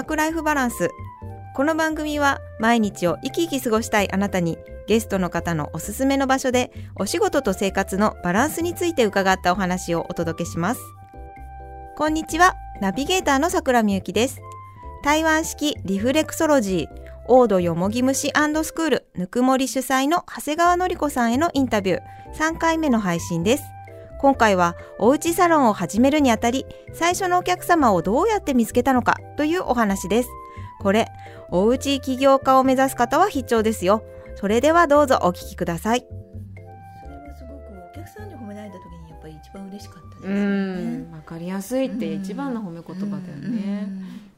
ークライフバランス。この番組は毎日を生き生き過ごしたいあなたにゲストの方のおすすめの場所でお仕事と生活のバランスについて伺ったお話をお届けします。こんにちはナビゲーターの桜みゆきです。台湾式リフレクソロジーオードよもぎ虫スクールぬくもり主催の長谷川の子さんへのインタビュー。3回目の配信です。今回はおうちサロンを始めるにあたり最初のお客様をどうやって見つけたのかというお話です。これおうち起業家を目指す方は必聴ですよ。それではどうぞお聞きください。それはすごくお客さんに褒められた時にやっぱり一番嬉しかったですね。わかりやすいって一番の褒め言葉だよね。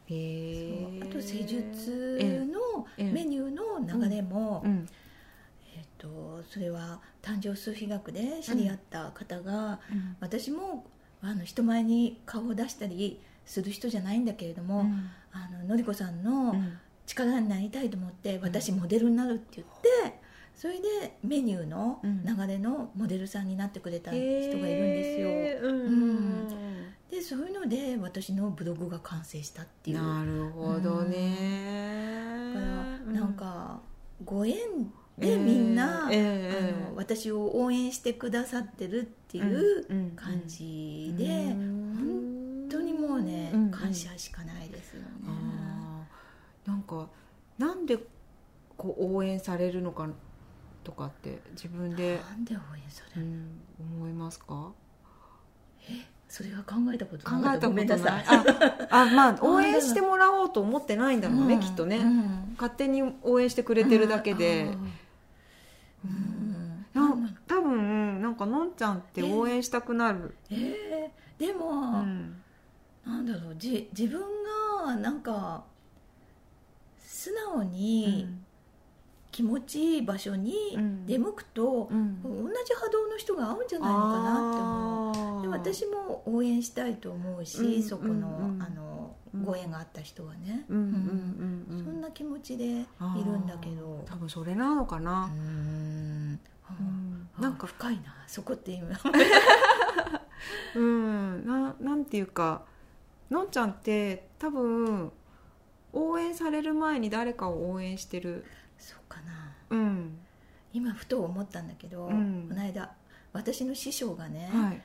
うん。へえあと施術のええ。メニューの流れも、うん。えっとそれは誕生数比学で知り合った方が、うん。私もあの人前に顔を出したりする人じゃないんだけれども、うん。あののりこさんのうん。力になりたいと思って、私モデルになるって言ってそれでメニューの流れのモデルさんになってくれた人がいるんですよ、うん。うん。でそういうので私のブログが完成したっていう。なるほどね。だからなんかご縁えでみんな、ええあの私を応援してくださってるっていう感じで、うん。本当にもうね、うん感謝しかないですよね。なんかなんでこう応援されるのかとかって自分で、なんで応援される、うん、思いますか？それは考えたこと考ない。えたことない。ああまあ 応援してもらおうと思ってないんだろうね、うん。きっとね、うん勝手に応援してくれてるだけで、うんななん多分なんかのんちゃんって応援したくなる、えーでも、うん。なんだろう。じ自分がなんか素直に気持ちいい場所にうん。出向くと、うん。同じ波動の人が合うんじゃないのかなって思う。で私も応援したいと思うし、うん。そこの,、うんうんあのうんご縁があった人はね、そんな気持ちでいるんだけど。多分それなのかうな、ん。うん。なんんか。深いなそこって今。うん。ななんていうかのんちゃんって多分応援される前に誰かを応援してる。そうかな。うん。今ふと思ったんだけど、うん。この間私の師匠がね、はい。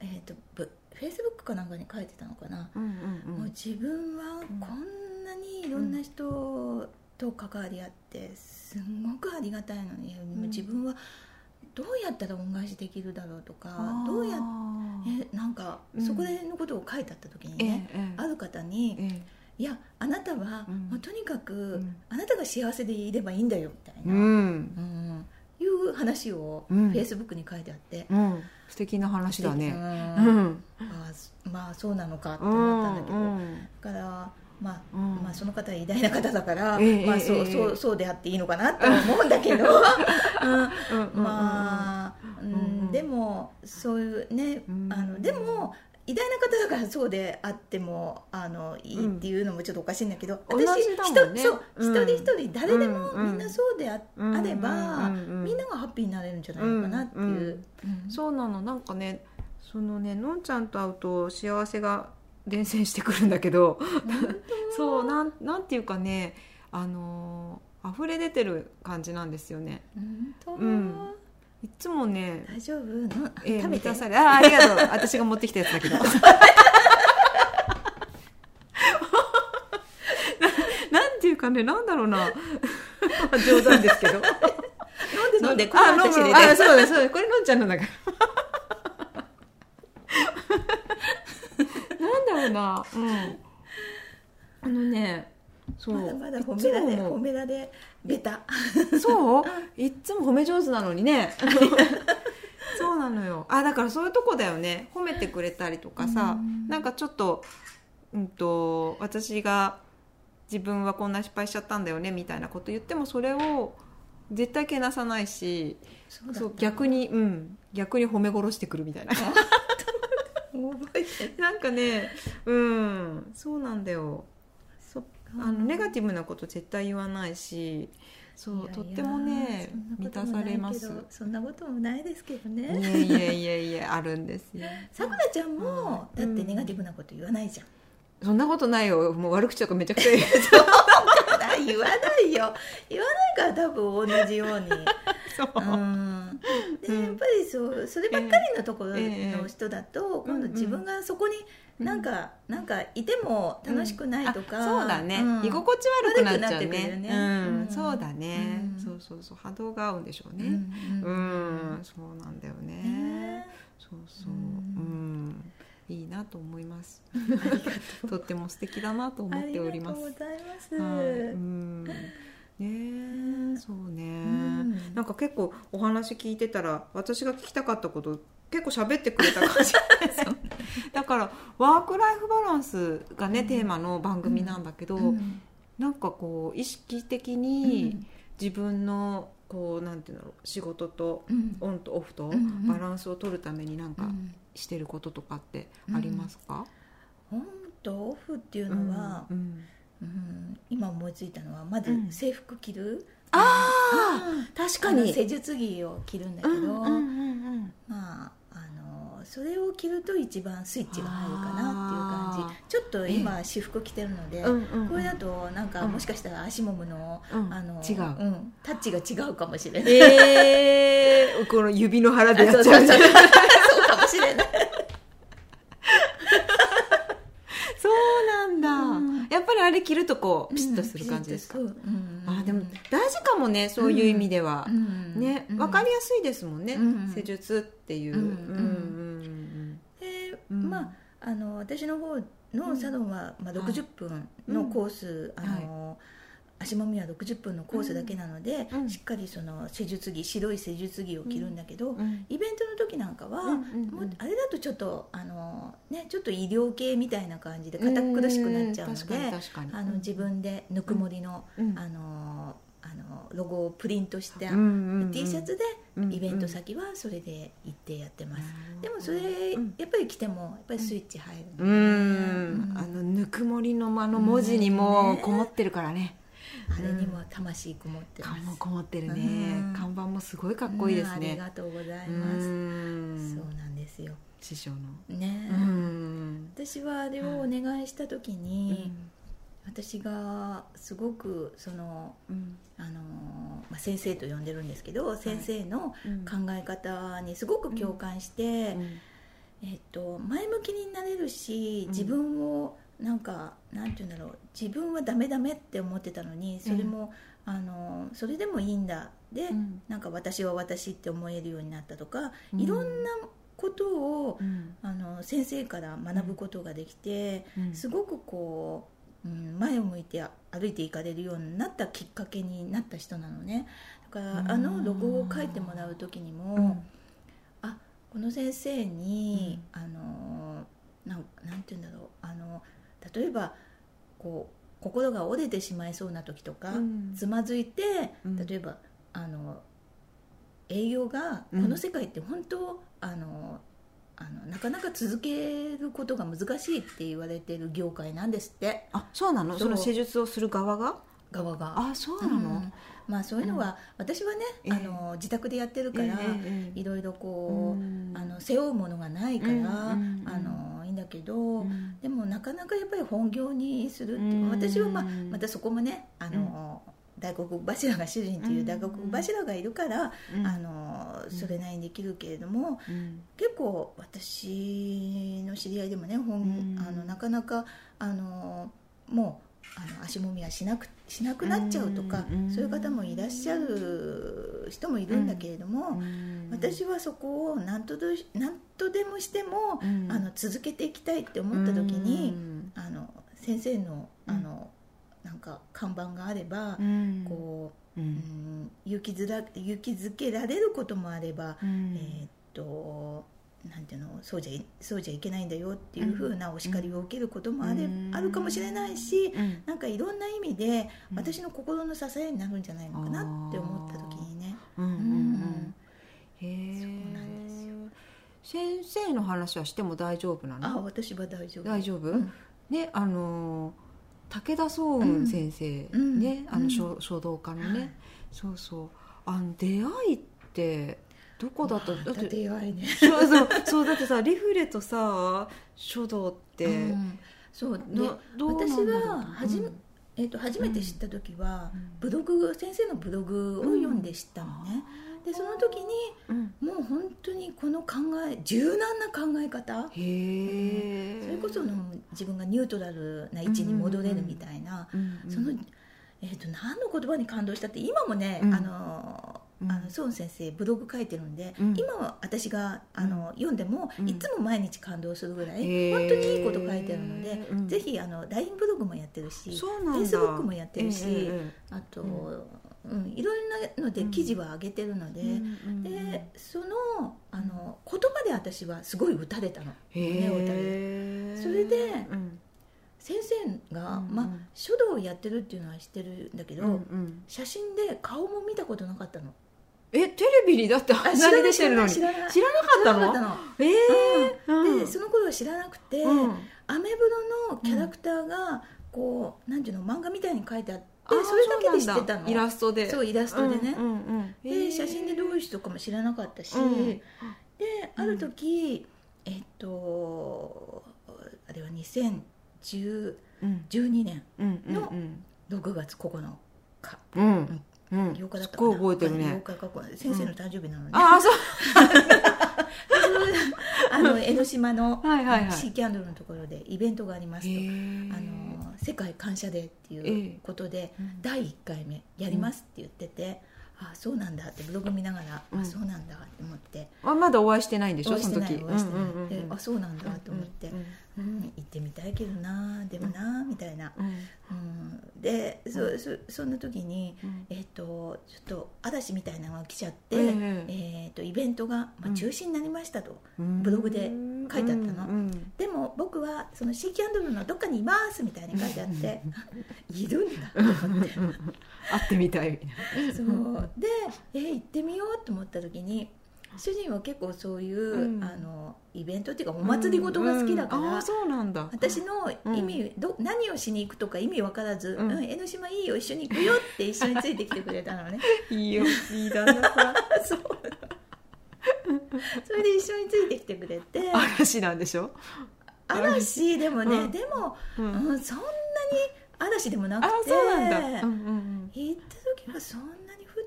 えー、とブフェイスブックかなんかに書いてたのかな、うんうんもう自分はこんなにいろんな人と関わり合ってすごくありがたいのに、でも自分はどうやったら恩返しできるだろうとかどうやっえなんかうんそこでのことを書いてあった時にえね、ええ。ある方にえ「いやあなたは、うん。もうとにかく、ん。あなたが幸せでいればいいんだよ」みたいな、うん話をフうん。ェイスブックに書いてあって、うん。素敵な話だうねん。あまあそうなのかって思ったんだけど、うん。だから、まあうん。まあ、その方は偉大な方だから、ええまあ、そうええ。そうそうであっていいのかなって思うんだけど、うん。うんうんうんまあ、うん。うんでもそういうね、うん。あのでも偉大な方だからそうであってもあのいいっていうのもちょっとおかしいんだけど、同じだもんね。人そううん。一人一人誰でもうんみんなそうであ,、うん。あれば、うん。うんみんながハッピーになれるんじゃないのかなっていう。うん。うん。そうなの。なんかねそのねのんちゃんと会うと幸せが伝染してくるんだけど。そうなんなんていうかねあのー溢れ出てる感じなんですよね。本当、うんいつもね大丈夫？の、えー食べて？されあありがとう。私が持ってきたやつだけど。ななんていうかねなんだろうな。冗談ですけど。飲んで飲んで？こあの私であそうだそうだこれのんちゃんのだから。なんだろうな。うん。あのねそう。まだまだい褒められつも思う。褒められベタそう？いっつも褒め上手なのにね。そうなのよ。あだからそういうとこだよね。褒めてくれたりとかさ。うん。なんかちょっと,、うん、と私が自分はこんな失敗しちゃったんだよねみたいなこと言ってもそれを絶対けなさないしそう逆にうん。逆に褒め殺してくるみたいな。覚えてる。なんかねうん。そうなんだよ。そあのネガティブなこと絶対言わないしそういやいやとってもね満たされます。そんなこともないですけどいね。えいえいえいえあるんですよ。さくらちゃんもうん。だってネガティブなこと言わないじゃん。そんなことないよ。もう悪口とかめちゃくちゃ言う。言わないよ。言わないから多分同じように。そう。うんでうんやっぱりそうそればっかりのところの人だと、今度自分がそこになんか、なんかいても楽しくないとか、あそうだね、ん。居心地悪くなっちゃうね。うん。うん。そうだね、うん。そうそうそう。波動が合うんでしょううねん。うん、そうなんだよね。ね。そうそう。ううん。ん、いいなと思います。とっても素敵だなと思っております。ありがとうございます、はい、うんねえそうね、ん。なんか結構お話聞いてたら私が聞きたかったこと結構喋ってくれた感じ。だからワーク・ライフ・バランスがね、うん。テーマの番組なんだけど、うん。なんかこう意識的うにん。自分のこうなんていうんだろう仕事とうん。オンとオフとうんうん。バランスを取るためになんかうん。してることとかってありますか、オンとオフっていうのは、うんうん。うん今思いついたのはまずうん。制服着る、あうん。あ確あの施術着を着るんだけど、うんうんうんうん。まああのそれを着ると一番スイッチが入るかなっていう感あじちょっと今私服着てるので、これだとなんかうん。もしかしたら足もむの,、うん。あの違う。うん、タッチが違うかもしれない、えー、この指の腹でやっちゃうあそうそうそうそうかもしれないそうなんだ、うんやっぱりあれ着るとこうピシッとする感じですか、うんうんあでも大事かもねそういう意味では、うんねうん。分かりやすいですもんね、うん。施術っていう、で、うん。まああの私の方のサロンは、まあ、60分のコース、あの足もみは60分のコースだけなので、うんしっかりその施術着白い施術着を着るんだけど、うんうん。イベントの時なんかは、うんうんうん。もうあれだとちょっとあの、ね、ちょっと医療系みたいな感じで堅苦しくなっちゃうのであの自分でぬくもりの,、うん。あのあのロゴをプリントしたうんうんうん。T シャツでうんイベント先はそれで行ってやってます、うんでもそれうん。やっぱり着てもやっぱりスイッチ入るうので。ん。あのぬくもりのあの文字にもうんこもってるからね、あれにも魂こもってます、こもってるね、うん。看板もすごいかっこいいですうん。ありねがとうございうん。ます、そうなんですよ。師匠の。ね、うん。私はあれをお願いした時に、私がすごくそのうん。あの、まあ、先生と呼んでるんですけど、先生のうん。考え方にすごく共感して、うん。えっと、前向きになれるしうん。自分をなんかなんて言うんだろう。自分はダメダメって思ってたのにそれも、あのそれでもいいんだ。で、うん。なんか私は私って思えるようになったとか、うん。いろんなことを、うん。あの先生から学ぶことができて、うん。すごくこう、うん、前を向いて歩いていかれるようになったきっかけになった人なのね。だから、うん。あのロゴを書いてもらう時にも、うん。あこの先生に、あのなんなんて言うんだろう。あの例えばこう心が折れてしまいそうな時とか、うん。つまずいて、うん。例えばあの営業がうん。この世界って本当、あのあのなかなか続けることが難しいって言われてる業界なんですって。あそうなの？その施術をする側が？側が。あそうなの、うん。まあそういうのは、私はね、ええ。あの自宅でやってるから、いろいろこう、うん。あの背負うものがないから、うんうんあのいいんだけど、うんでもなかなかやっぱり本業にするって私は、まあ、またそこもねあの、大黒柱が主人という大黒柱がいるから、うん。あのそれなりにできるけれども、うん。結構私の知り合いでもね本、うん。あのなかなかあのもうあの足もみはしなくしなくなっちゃうとか、うんそういう方もいらっしゃる人もいるんだけれども、うん私はそこを何とど何とでもしても、うん。あの続けていきたいって思った時に、うん。あの先生のあうん。の、なんか看板があれば、うん。こう、ううんん、勇気づら勇気づけられることもあれば、うん。えーっとなんていうのそうじゃいそうじゃいけないんだよっていうふうなお叱りを受けることもあれ、うん。あるかもしれないし、うん。なんかいろんな意味でうん。私の心の支えになるんじゃないのかなって思った時にね。うん。うん。うん。へえそうなん。ですよ先生の話はしても大丈夫なあの私は大丈夫。大丈夫、うん。ねあの武田壮雲先生、うん。ねあうん。の書書道家のね、はいそうそう。あの出会いってどこだった？だまったてそうそう。そうだってさリフレとさ書道って、うん。そうで私ははじめ、うん。えー、と初めて知った時は、うん。ブログ先生のブログを読んで知ったのね、でその時にうん。もう本当にこの考え柔軟な考え方。へえそれこその自分がニュートラルな位置に戻れるみたいな、その、えー、と何の言葉に感動したって今もね、うん。あのうんあの孫先生ブログ書いてるんで、うん。今は私があの、読んでも、うん。いつも毎日感動するぐらい、へー。本当にいいこと書いてるので、うん。ぜひあの LINE ブログもやってるしそうなんだ。Facebook もやってるし、あと、ううんいろいろなので記事は上げてるので、でそのあの言葉で私はすごい打たれたの。胸を打たれそれでうん。先生が、うん。まあ、書道をやってるっていうのは知ってるんだけど、うんうん。写真で顔も見たことなかったのえテレビにだってあんなに出てるのに。知らなかったの？知らなかったの。ええうん。でその頃は知らなくて、うん。アメブロのキャラクターがこうなんていうの漫画みたいに書いてあってあーそれだけで知ってたの。イラストで。そうイラストでね、うんうんうん。へでえ写真でどういう人かも知らなかったし、うん。である時、えっとあれは2012うん。年の6月9日うんうん。うん8日だったすっごい覚えてる8ね日か9日先生の誕生日なので、ああそう。あの江ノ島のシーキャンドルのところでイベントがありますと、あの世界感謝デーっていうことで、うん。第1回目やりますって言ってて、あそうなんだってブログ見ながら、うん。あそうなんだって思って。あまだお会いしてないんでしょ？その時。お会いしてない、うんうんあそうなんだと思って、うんうん行ってみたいけどなでもな、みたいな、うん。うん、でそそそんな時に、うん。えっとちょっと嵐みたいなのが来ちゃって、えええっとイベントが、まあ、うん。中止になりましたと、うん。ブログで書いてあったの。うんでも僕はそのシーキャンドルのどっかにいますみたいに書いてあって いるんだと思って。会ってみたいみたいな。そうでえ行ってみようと思った時に主人は結構そういう、うん。あのイベントっていうかお祭り事が好きだから、うんうん。そうなんだ。私の意味、ど何をしに行くとか意味分からず、ううんん江ノ島いいよ一緒に行くよって一緒についてきてくれたのね。いいよいい旦那さん。そう。それで一緒についてきてくれて。嵐なんでしょ？嵐？でもね、うん。でも、ううんんそんなに嵐でもなあくて。そうなんだ。うんうん行った時はそんな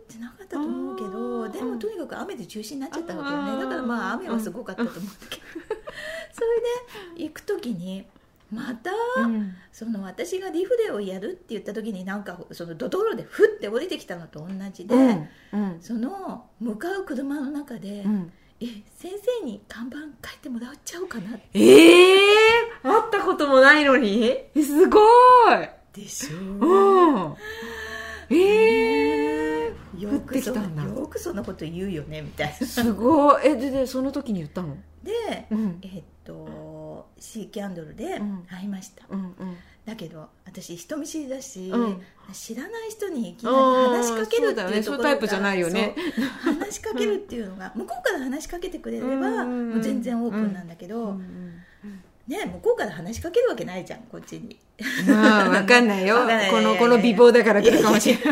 ってなかったと思うけあどー。でもとにかく雨で中止になっちゃったわけよね。だからまあ雨はすごかったと思うんだけど、それで行く時にまた、うん。その私がリフレをやるって言った時になんかそのドトロでふって降りてきたのと同じで、うん。うん。その向かう車の中で、うん。え先生に看板書いてもらっちゃおうかなって。ええ会ったこともないのに？えすごい。でしうんええよ降ってきたんだくそよくそんなこと言うよねみたいな。すごい。えででその時に言ったの？で、うん。えっとシーキャンドルでうん。会いました、うんうん。だけど私人見知りだし、うん。知らない人にいきなり話しかけるっていうところがね。タイプじゃないよね。話しかけるっていうのが向こうから話しかけてくれれば、全然オープンなんだけど、うんね向こうから話しかけるわけないじゃんこっちに。まあわかんないよ。このこの美貌だから来るかもしれない。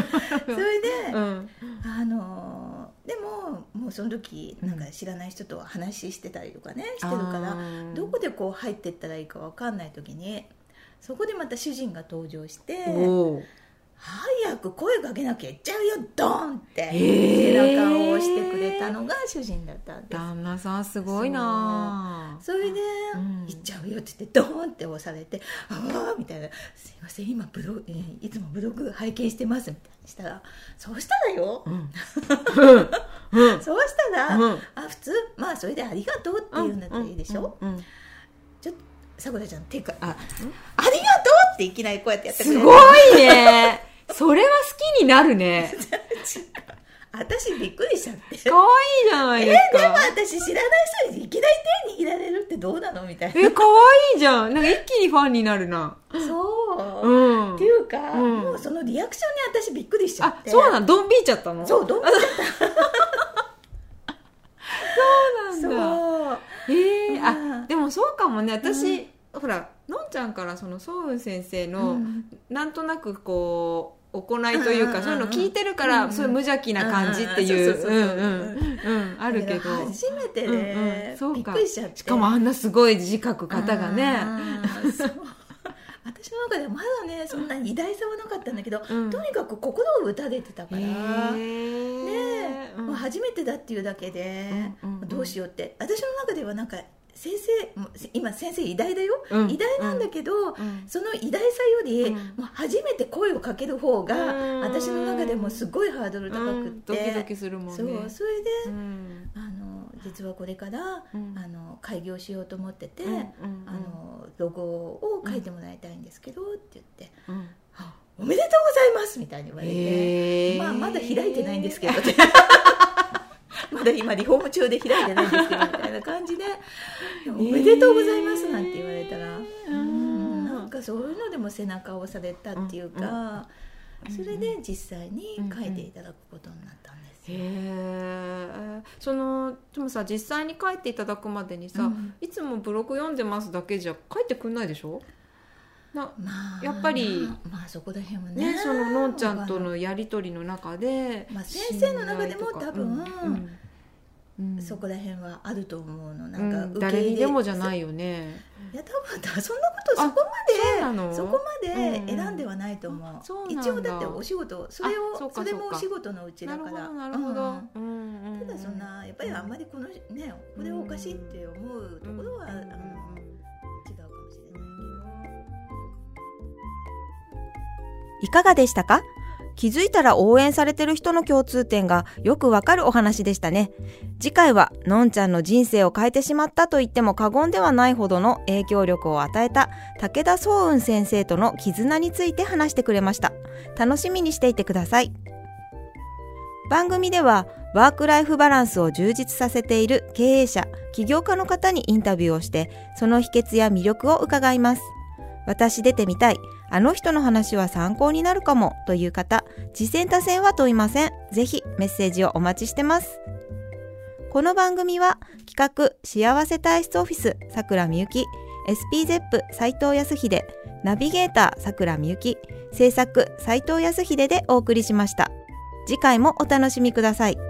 それで、うんあのでももうその時なんか知らない人と話してたりとかねしてるから、どこでこう入ってったらいいか分かんない時にそこでまた主人が登場して早く声かけなきゃ行っちゃうよドーンって。背中を押してくれたのが主人だったんです。旦那さんすごいな。それで、うん。行っちゃうよって言ってドーンって押されて「ああ」みたいな「すいません今ブロいつもブログ拝見してます」みたいにしたらそうしたらよ、うん。うん。うん。そうしたら、うん。あ普通まあそれで「ありがとう」って言うんだったらいいでしょ、ちょっとさくらちゃん手かああありがとうっていきなりこうやってやってくれる。すごいねそれは好きになるね。私びっくりしちゃって。かわいいじゃないえですでもか私知らない人にいきなり手握られるってどうなのみたいな。えかわいいじゃん。なんか一気にファンになるな。そう、うん。っていうか、うん。もうそのリアクションに私びっくりしちゃあって。そうなの？ドン引いちゃったの？そうどんどんそうなんだ。そう。ええうん。あでもそうかもね。私、ほらのんちゃんからそのソウン先生の、うん。なんとなくこう行いというか、うんそういうの聞いてるから、うんそういう無邪気な感じっていう。あるけど。初めてね、びっそうりしちゃって。しかもあんなすごい字書く方がね私の中ではまだねそんなに偉大さはなかったんだけど、うん。とにかく心を打たれてたから、ね。うん。もう初めてだっていうだけで、うんうんうん。どうしようって。私の中ではなんか先生今先生偉大だよ、うん。偉大なんだけど、うん。その偉大さより、うん。もう初めて声をかける方が、うん。私の中でもすごいハードル高くうん。って、ドキドキするもんね。そうそれで、うん。あの実はこれから、うん。あの開業しようと思ってて、あのロゴを書いてもらいたいんですけど、って言ってうん「あおめでとうございます」みたいに言われて。まあ、まだ開いてないんですけど 今リフォーム中で開いてないんですけどみたいな感じで「おめでとうございます」なんて言われたら、うん。なんかそういうのでも背中を押されたっていうか、それで実際に書いていただくことになったんですよ。へえそのでもさ実際に書いていただくまでにさ、うん。いつもブログ読んでますだけじゃ書いてくんないでしょ？なまあ、やっぱりまあそこら辺はねねそののんちゃんとのやり取りの中で、まあ先生の中でも多分うん。うんそこら辺はあると思うの。なんかうん。受け入れ誰にでもじゃないよね。いや多分だそんなことそこまでそこまでうん選んではないと思う,、うなんだ。一応だってお仕事それあをそれもお仕事のうちだから。なるほどただそんなやっぱりあんまりこのねこれおかしいって思うところは、うんあの違うかもしれないいかがでしたか？気づいたら応援されてる人の共通点がよくわかるお話でしたね。次回は、のんちゃんの人生を変えてしまったと言っても過言ではないほどの影響力を与えた武田総雲先生との絆について話してくれました。楽しみにしていてください。番組では、ワークライフバランスを充実させている経営者、起業家の方にインタビューをして、その秘訣や魅力を伺います。私出てみたい。あの人の話は参考になるかもという方、次戦多戦は問いません。ぜひメッセージをお待ちしてます。この番組は企画幸せ体質オフィスさくらみゆき、SPZEP 斉藤康秀、ナビゲーターさくらみゆき、制作斉藤康秀でお送りしました。次回もお楽しみください。